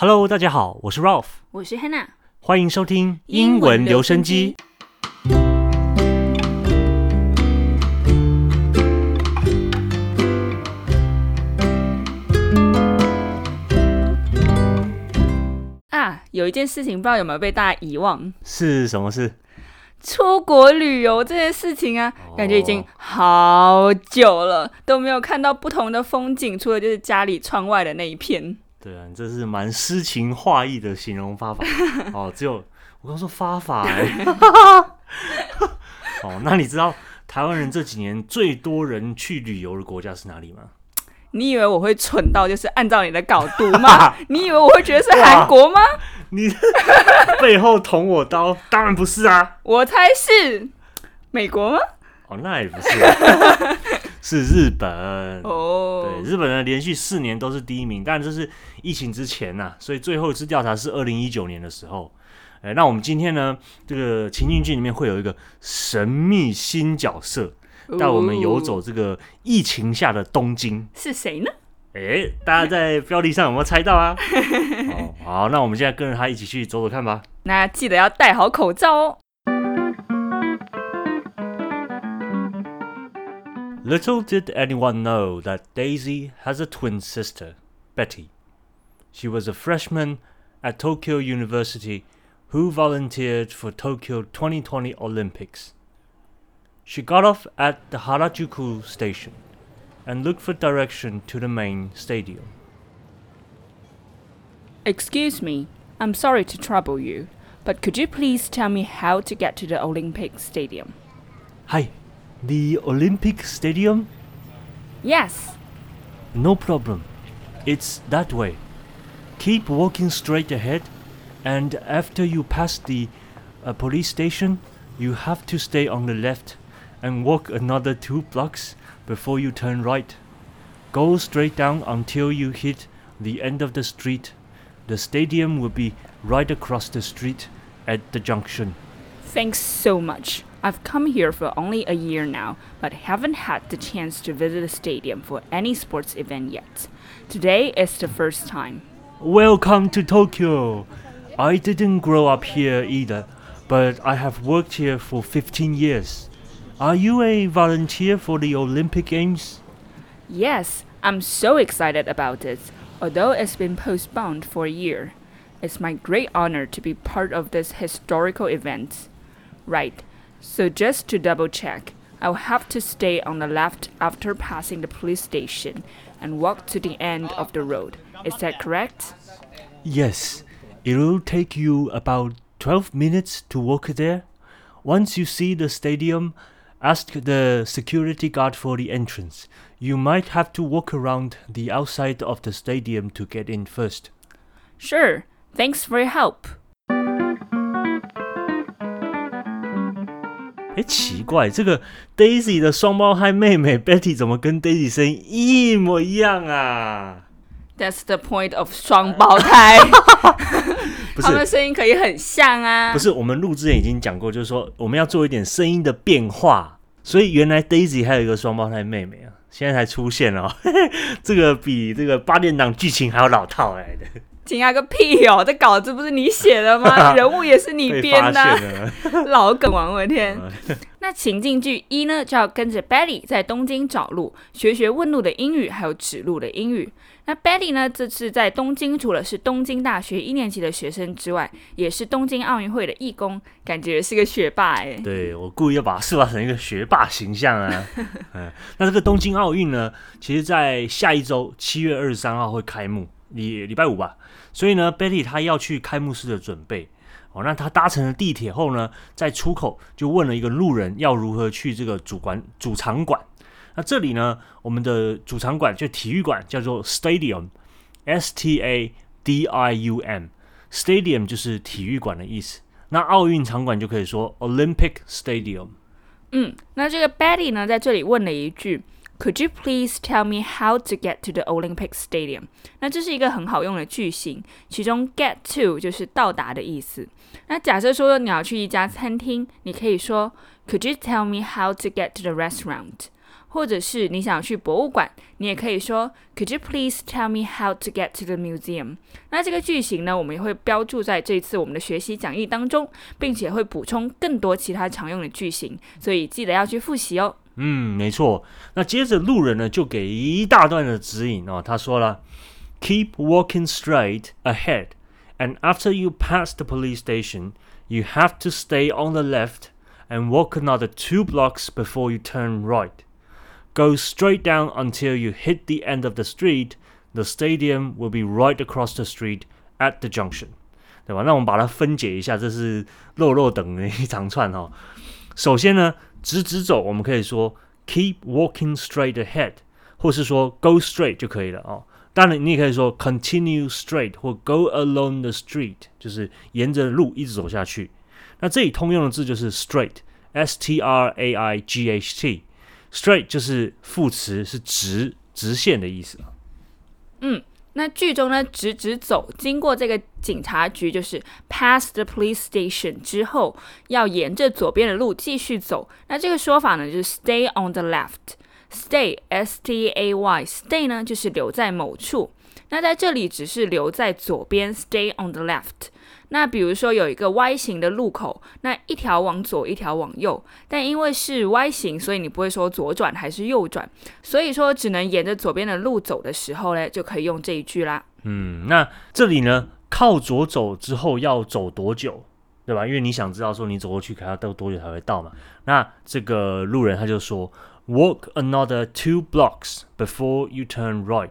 Hello，大家好，我是 Ralph，我是 Hannah。欢迎收听英文留声机。啊，有一件事情不知道有没有被大家遗忘，是什么事？出国旅游这件事情啊，感觉已经好久了都没有看到不同的风景，除了就是家里窗外的那一片。对啊，你这是蛮诗情画意的形容方法 哦。只有我刚说发法哎。哦，那你知道台湾人这几年最多人去旅游的国家是哪里吗？你以为我会蠢到就是按照你的稿读吗？你以为我会觉得是韩国吗？你背后捅我刀，当然不是啊！我猜是美国吗？哦，那也不是，是日本哦。对，日本人连续四年都是第一名，但这是疫情之前呐，所以最后一次调查是二零一九年的时候。哎，那我们今天呢，这个情境剧里面会有一个神秘新角色，带我们游走这个疫情下的东京，是谁呢？哎，大家在标题上有没有猜到啊？哦，好，那我们现在跟着他一起去走走看吧。那记得要戴好口罩哦。Little did anyone know that Daisy has a twin sister, Betty. She was a freshman at Tokyo University who volunteered for Tokyo 2020 Olympics. She got off at the Harajuku station and looked for direction to the main stadium. Excuse me, I'm sorry to trouble you, but could you please tell me how to get to the Olympic Stadium? Hi, the Olympic Stadium? Yes. No problem. It's that way. Keep walking straight ahead, and after you pass the uh, police station, you have to stay on the left and walk another two blocks before you turn right. Go straight down until you hit the end of the street. The stadium will be right across the street at the junction. Thanks so much. I've come here for only a year now, but haven't had the chance to visit the stadium for any sports event yet. Today is the first time. Welcome to Tokyo. I didn't grow up here either, but I have worked here for 15 years. Are you a volunteer for the Olympic Games? Yes, I'm so excited about it, although it's been postponed for a year. It's my great honor to be part of this historical event. Right, so just to double check, I'll have to stay on the left after passing the police station and walk to the end of the road. Is that correct? Yes, it'll take you about 12 minutes to walk there. Once you see the stadium, ask the security guard for the entrance. You might have to walk around the outside of the stadium to get in first. Sure, thanks for your help. 奇怪，这个 Daisy 的双胞胎妹妹 Betty 怎么跟 Daisy 声音一模一样啊？That's the point of 双胞胎，不他们是，声音可以很像啊。不是，我们录之前已经讲过，就是说我们要做一点声音的变化，所以原来 Daisy 还有一个双胞胎妹妹啊，现在才出现哦，这个比这个八点档剧情还要老套来的，惊讶个屁哦！这稿子不是你写的吗？人物也是你被编的。老梗王，我的天！那情境剧一呢，就要跟着 Betty 在东京找路，学学问路的英语，还有指路的英语。那 Betty 呢，这次在东京，除了是东京大学一年级的学生之外，也是东京奥运会的义工，感觉是个学霸哎。对我故意要把它塑造成一个学霸形象啊。嗯，那这个东京奥运呢，其实在下一周七月二十三号会开幕，礼礼拜五吧。所以呢，Betty 她要去开幕式的准备。哦，那她搭乘了地铁后呢，在出口就问了一个路人要如何去这个主馆主场馆。那这里呢，我们的主场馆就体育馆叫做 Stadium，S T A D I U M，Stadium 就是体育馆的意思。那奥运场馆就可以说 Olympic Stadium。嗯，那这个 Betty 呢，在这里问了一句，Could you please tell me how to get to the Olympic Stadium？那这是一个很好用的句型，其中 get to 就是到达的意思。那假设说你要去一家餐厅，你可以说 Could you tell me how to get to the restaurant？或者是你想去博物馆，你也可以说 Could you please tell me how to get to the museum？那这个句型呢，我们也会标注在这次我们的学习讲义当中，并且会补充更多其他常用的句型，所以记得要去复习哦。嗯，没错。那接着路人呢就给一大段的指引哦，他说了，Keep walking straight ahead, and after you pass the police station, you have to stay on the left and walk another two blocks before you turn right. Go straight down until you hit the end of the street. The stadium will be right across the street at the junction. 对吧？那我们把它分解一下，这是肉肉等的一长串哈、哦。首先呢， 直直走，我们可以说 keep walking straight ahead，或是说 go straight 就可以了哦。当然，你也可以说 continue straight 或 go along the street，就是沿着路一直走下去。那这里通用的字就是 straight，s t r a i g h t，straight 就是副词，是直直线的意思。嗯，那剧中呢，直直走，经过这个警察局，就是 pass the police station 之后，要沿着左边的路继续走。那这个说法呢，就是 stay on the left。stay s t a y stay 呢，就是留在某处。那在这里只是留在左边，stay on the left。那比如说有一个 Y 型的路口，那一条往左，一条往右，但因为是 Y 型，所以你不会说左转还是右转，所以说只能沿着左边的路走的时候呢，就可以用这一句啦。嗯，那这里呢，靠左走之后要走多久，对吧？因为你想知道说你走过去还要到多久才会到嘛。那这个路人他就说，Walk another two blocks before you turn right。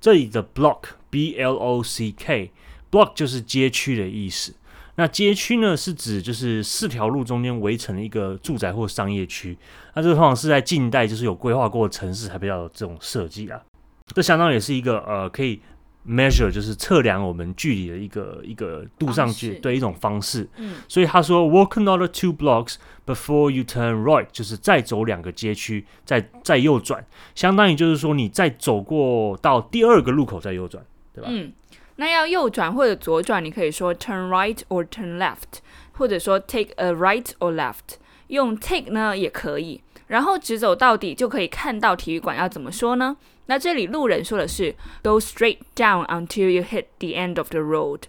这里的 block b l o c k block 就是街区的意思。那街区呢，是指就是四条路中间围成一个住宅或商业区。那这个通常是在近代就是有规划过的城市才比较有这种设计啊。这相当于也是一个呃可以 measure 就是测量我们距离的一个一个度上去对一种方式。嗯，所以他说 walk another two blocks before you turn right，就是再走两个街区，再再右转，相当于就是说你再走过到第二个路口再右转，对吧？嗯，那要右转或者左转，你可以说 turn right or turn left，或者说 take a right or left。用 take 呢也可以，然后直走到底就可以看到体育馆。要怎么说呢？那这里路人说的是 go straight down until you hit the end of the road。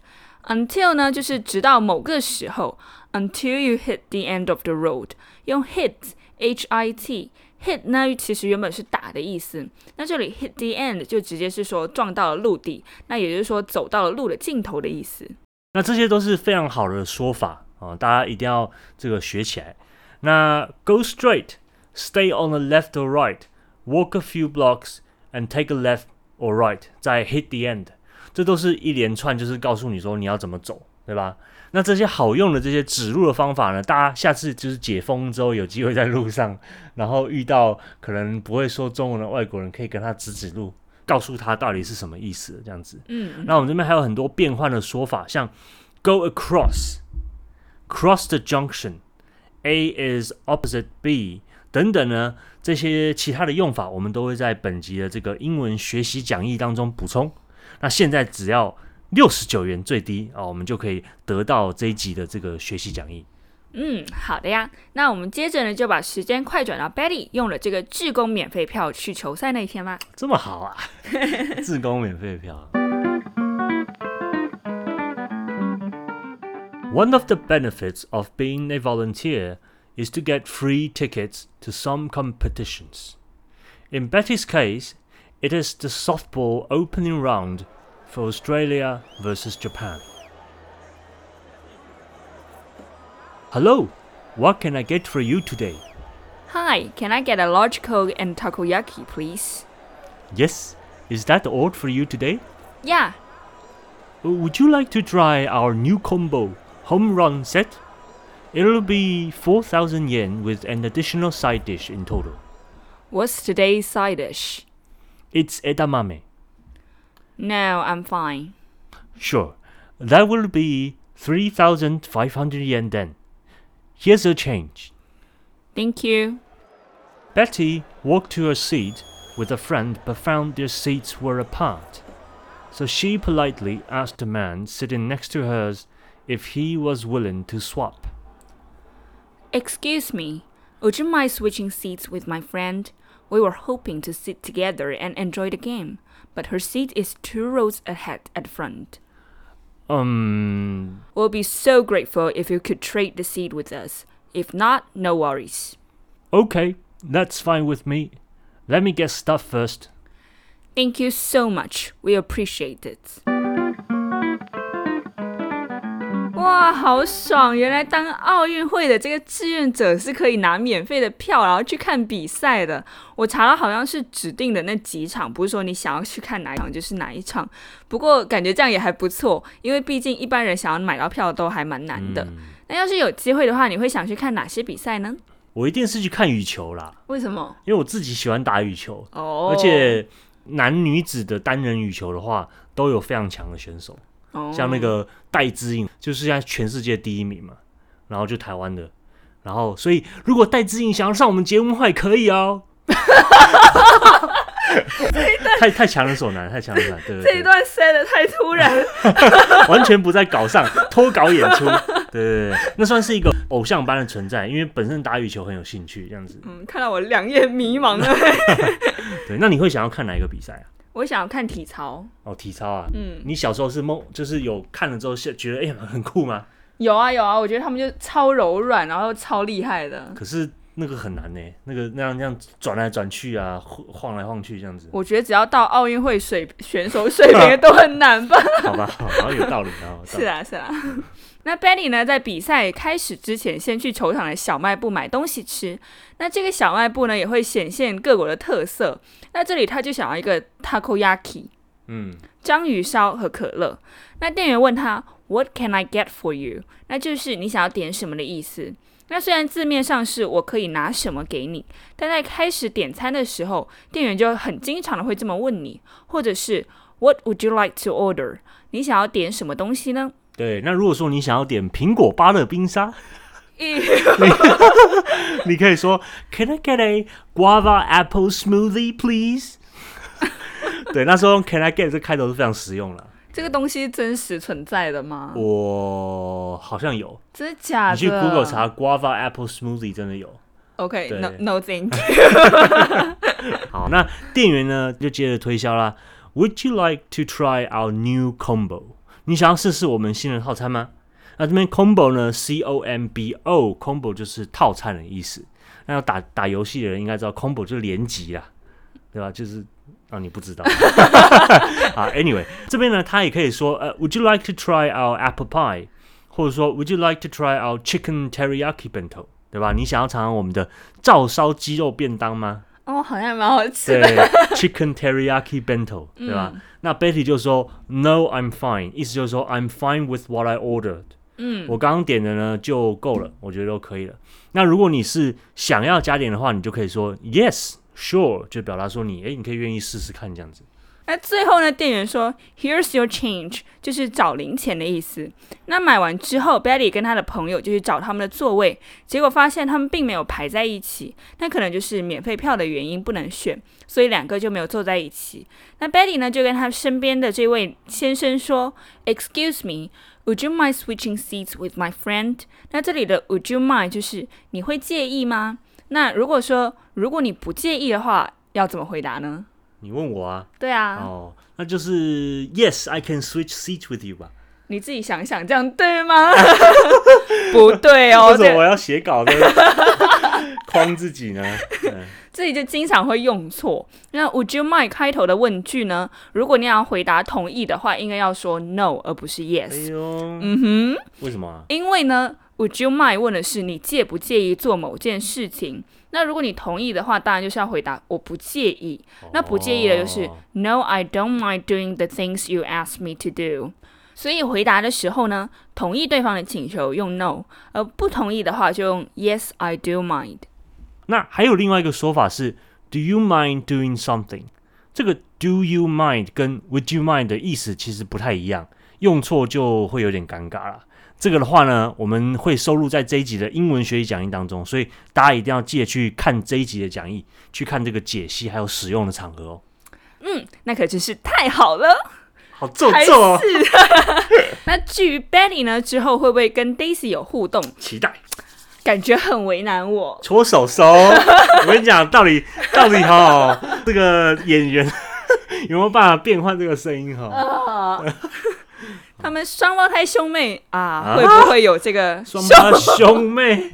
until 呢就是直到某个时候，until you hit the end of the road。用 hit h i t hit 呢其实原本是打的意思，那这里 hit the end 就直接是说撞到了陆地，那也就是说走到了路的尽头的意思。那这些都是非常好的说法啊、大家一定要这个学起来。那 go straight, stay on the left or right, walk a few blocks and take a left or right，再 hit the end，这都是一连串，就是告诉你说你要怎么走，对吧？那这些好用的这些指路的方法呢，大家下次就是解封之后有机会在路上，然后遇到可能不会说中文的外国人，可以跟他指指路，告诉他到底是什么意思，这样子。嗯，那我们这边还有很多变换的说法，像 go across、cross the junction、A is opposite B 等等呢，这些其他的用法，我们都会在本集的这个英文学习讲义当中补充。那现在只要六十九元最低啊、我们就可以得到这一集的这个学习讲义。嗯，好的呀。那我们接着呢，就把时间快转到 Betty 用了这个志工免费票去球赛那一天吧。这么好啊，自工免费票。One of the benefits of being a volunteer is to get free tickets to some competitions. In Betty's case, it is the softball opening round for Australia versus Japan. Hello, what can I get for you today? Hi, can I get a large Coke and takoyaki, please? Yes, is that all for you today? Yeah. Uh, Would you like to try our new combo home run set? It'll be 4,000 yen with an additional side dish in total. What's today's side dish? It's edamame. No, I'm fine. Sure, that will be 3,500 yen then. Here's your change. Thank you. Betty walked to her seat with a friend but found their seats were apart. So she politely asked the man sitting next to hers if he was willing to swap. Excuse me, would you mind switching seats with my friend? We were hoping to sit together and enjoy the game, but her seat is two rows ahead at the front. Um. We'll be so grateful if you could trade the seat with us. If not, no worries. Okay, that's fine with me. Let me get stuff first. Thank you so much. We appreciate it. 哇，好爽！原来当奥运会的这个志愿者是可以拿免费的票，然后去看比赛的。我查了好像是指定的那几场，不是说你想要去看哪一场就是哪一场。不过感觉这样也还不错，因为毕竟一般人想要买到票都还蛮难的。那要是有机会的话，你会想去看哪些比赛呢？我一定是去看羽球啦，为什么？因为我自己喜欢打羽球，哦而且男女子的单人羽球的话，都有非常强的选手，哦像那个戴资颖，就是现在全世界第一名嘛，然后就台湾的，然后所以如果戴资颖想要上我们节目的话，也可以哦。太太强人所难，太强人所难，对对对，这一段 say 的太突然。完全不在稿上，脱稿演出，对对对，那算是一个偶像般的存在，因为本身打羽球很有兴趣，这样子。嗯，看到我两眼迷茫了。对，那你会想要看哪一个比赛啊？我想要看体操。哦，体操啊，嗯，你小时候是梦，就是有看了之后是觉得哎、很酷吗？有啊有啊，我觉得他们就超柔软，然后超厉害的。可是那个很难呢，那个那样那样转来转去啊，晃晃来晃去这样子，我觉得只要到奥运会水选手水平都很难吧？好吧，好，像有道理啊。是啊是啊。那 Benny 呢，在比赛开始之前，先去球场的小卖部买东西吃。那这个小卖部呢，也会显现各国的特色。那这里他就想要一个 takoyaki。嗯，章鱼烧和可乐。那店员问他 "What can I get for you？" 那就是你想要点什么的意思。那虽然字面上是我可以拿什么给你，但在开始点餐的时候，店员就很经常的会这么问你，或者是 "What would you like to order？" 你想要点什么东西呢？对。那如果说你想要点苹果芭乐冰沙，你可以说 Can I get a guava apple smoothie, please？对，那时候 Can I get 这开头是非常实用了。这个东西真实存在的吗？我好像有，真的假的？你去 Google 查 guava apple smoothie 真的有。OK，No 对 No thank you。好，那店员呢就接着推销啦。Would you like to try our new combo？你想要试试我们新的套餐吗？那这边 combo 呢，C O M B O，combo 就是套餐的意思。那要打打游戏的人应该知道，combo 就是连级啦，对吧？就是啊，你不知道啊。Anyway，这边呢，他也可以说，呃，Would you like to try our apple pie？或者说，Would you like to try our chicken teriyaki bento？对吧？你想要尝尝我们的照烧鸡肉便当吗？哦，好像蛮好吃对的。，chicken teriyaki bento，对吧？那 Betty 就说 No, I'm fine，意思就是说 I'm fine with what I ordered。嗯，我刚刚点的呢就够了，我觉得都可以了。那如果你是想要加点的话，你就可以说 Yes, sure，就表达说你诶，你可以愿意试试看这样子。那最后呢，店员说 "Here's your change"，就是找零钱的意思。那买完之后，Betty 跟他的朋友就去找他们的座位，结果发现他们并没有排在一起，那可能就是免费票的原因不能选，所以两个就没有坐在一起。那 Betty 呢就跟他身边的这位先生说："Excuse me." Would you mind switching seats with my friend？那这里的 Would you mind 就是你会介意吗？那如果说如果你不介意的话，要怎么回答呢？你问我啊，对啊，哦，那就是 Yes, I can switch seats with you 吧？你自己想想，这样对吗？不对哦，为什么我要写稿呢 框自己呢？嗯这里就经常会用错。那 Would you mind 开头的问句呢？如果你要回答同意的话，应该要说 No 而不是哎 Yes。呦，嗯哼，为什么啊？因为呢，Would you mind 问的是你介不介意做某件事情。那如果你同意的话，当然就是要回答我不介意。那不介意的就是哦 No, I don't mind doing the things you ask me to do。所以回答的时候呢，同意对方的请求用 No，而不同意的话就用 Yes, I do mind。那还有另外一个说法是 “Do you mind doing something？” 这个 “Do you mind” 跟 “Would you mind” 的意思其实不太一样，用错就会有点尴尬了。这个的话呢，我们会收录在这一集的英文学习讲义当中，所以大家一定要记得去看这一集的讲义，去看这个解析还有使用的场合哦。嗯，那可真是太好了。好皱还皱哦，那至于 Benny 呢，之后会不会跟 Daisy 有互动？期待。感觉很为难我。搓手手。我跟你讲，到底到底哈，这个演员 有没有办法变换这个声音哈？啊，他们双胞胎兄妹啊，啊会不会有这个双胞兄妹，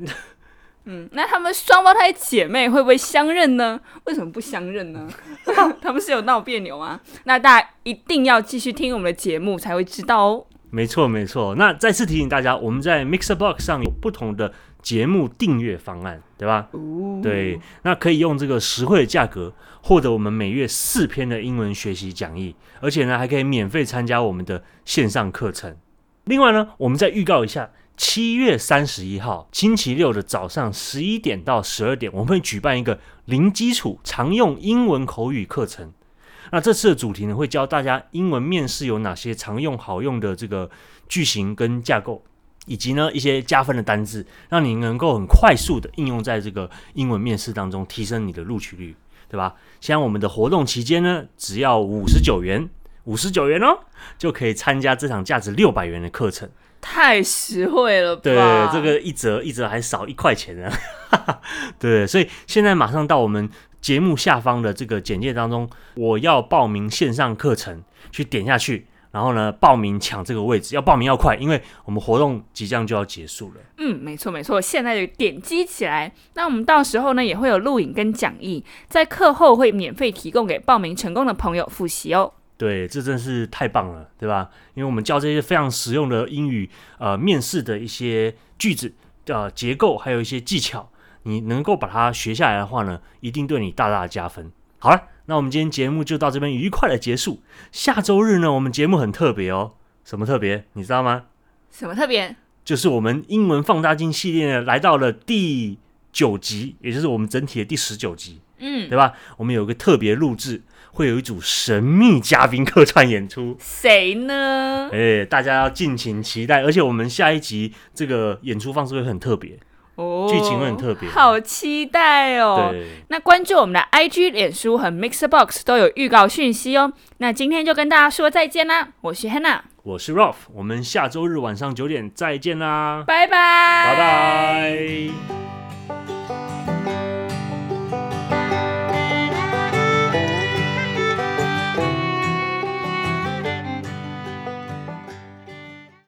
嗯，那他们双胞胎姐妹会不会相认呢？为什么不相认呢？他们是有闹别扭吗？那大家一定要继续听我们的节目才会知道哦。没错没错。那再次提醒大家，我们在 Mixer Box 上有不同的节目订阅方案，对吧？对，那可以用这个实惠的价格获得我们每月四篇的英文学习讲义，而且呢还可以免费参加我们的线上课程。另外呢，我们再预告一下，七月三十一号星期六的早上十一点到十二点，我们会举办一个零基础常用英文口语课程。那这次的主题呢，会教大家英文面试有哪些常用好用的这个句型跟架构，以及呢一些加分的单字，让你能够很快速的应用在这个英文面试当中，提升你的录取率，对吧？像我们的活动期间呢，只要五十九元，五十九元哦，就可以参加这场价值六百元的课程。太实惠了吧？对，这个一折一折还少一块钱呢。对，所以现在马上到我们节目下方的这个简介当中，我要报名线上课程，去点下去，然后呢报名抢这个位置，要报名要快，因为我们活动即将就要结束了。嗯，没错没错，现在就点击起来。那我们到时候呢也会有录影跟讲义，在课后会免费提供给报名成功的朋友复习哦。对，这真是太棒了，对吧？因为我们教这些非常实用的英语，呃，面试的一些句子、呃结构，还有一些技巧，你能够把它学下来的话呢，一定对你大大的加分。好了，那我们今天节目就到这边愉快的结束。下周日呢，我们节目很特别哦，什么特别？你知道吗？什么特别？就是我们英文放大镜系列呢，来到了第九集，也就是我们整体的第十九集，嗯，对吧？我们有个特别录制，会有一组神秘嘉宾客串演出。谁呢？哎、大家要敬请期待，而且我们下一集这个演出方式会很特别，哦剧情会很特别好期待哦。对，那关注我们的 IG、脸书和 Mixer Box 都有预告讯息哦。那今天就跟大家说再见啦，我是 Hannah，我是 Ralph，我们下周日晚上九点再见啦，拜拜，拜拜。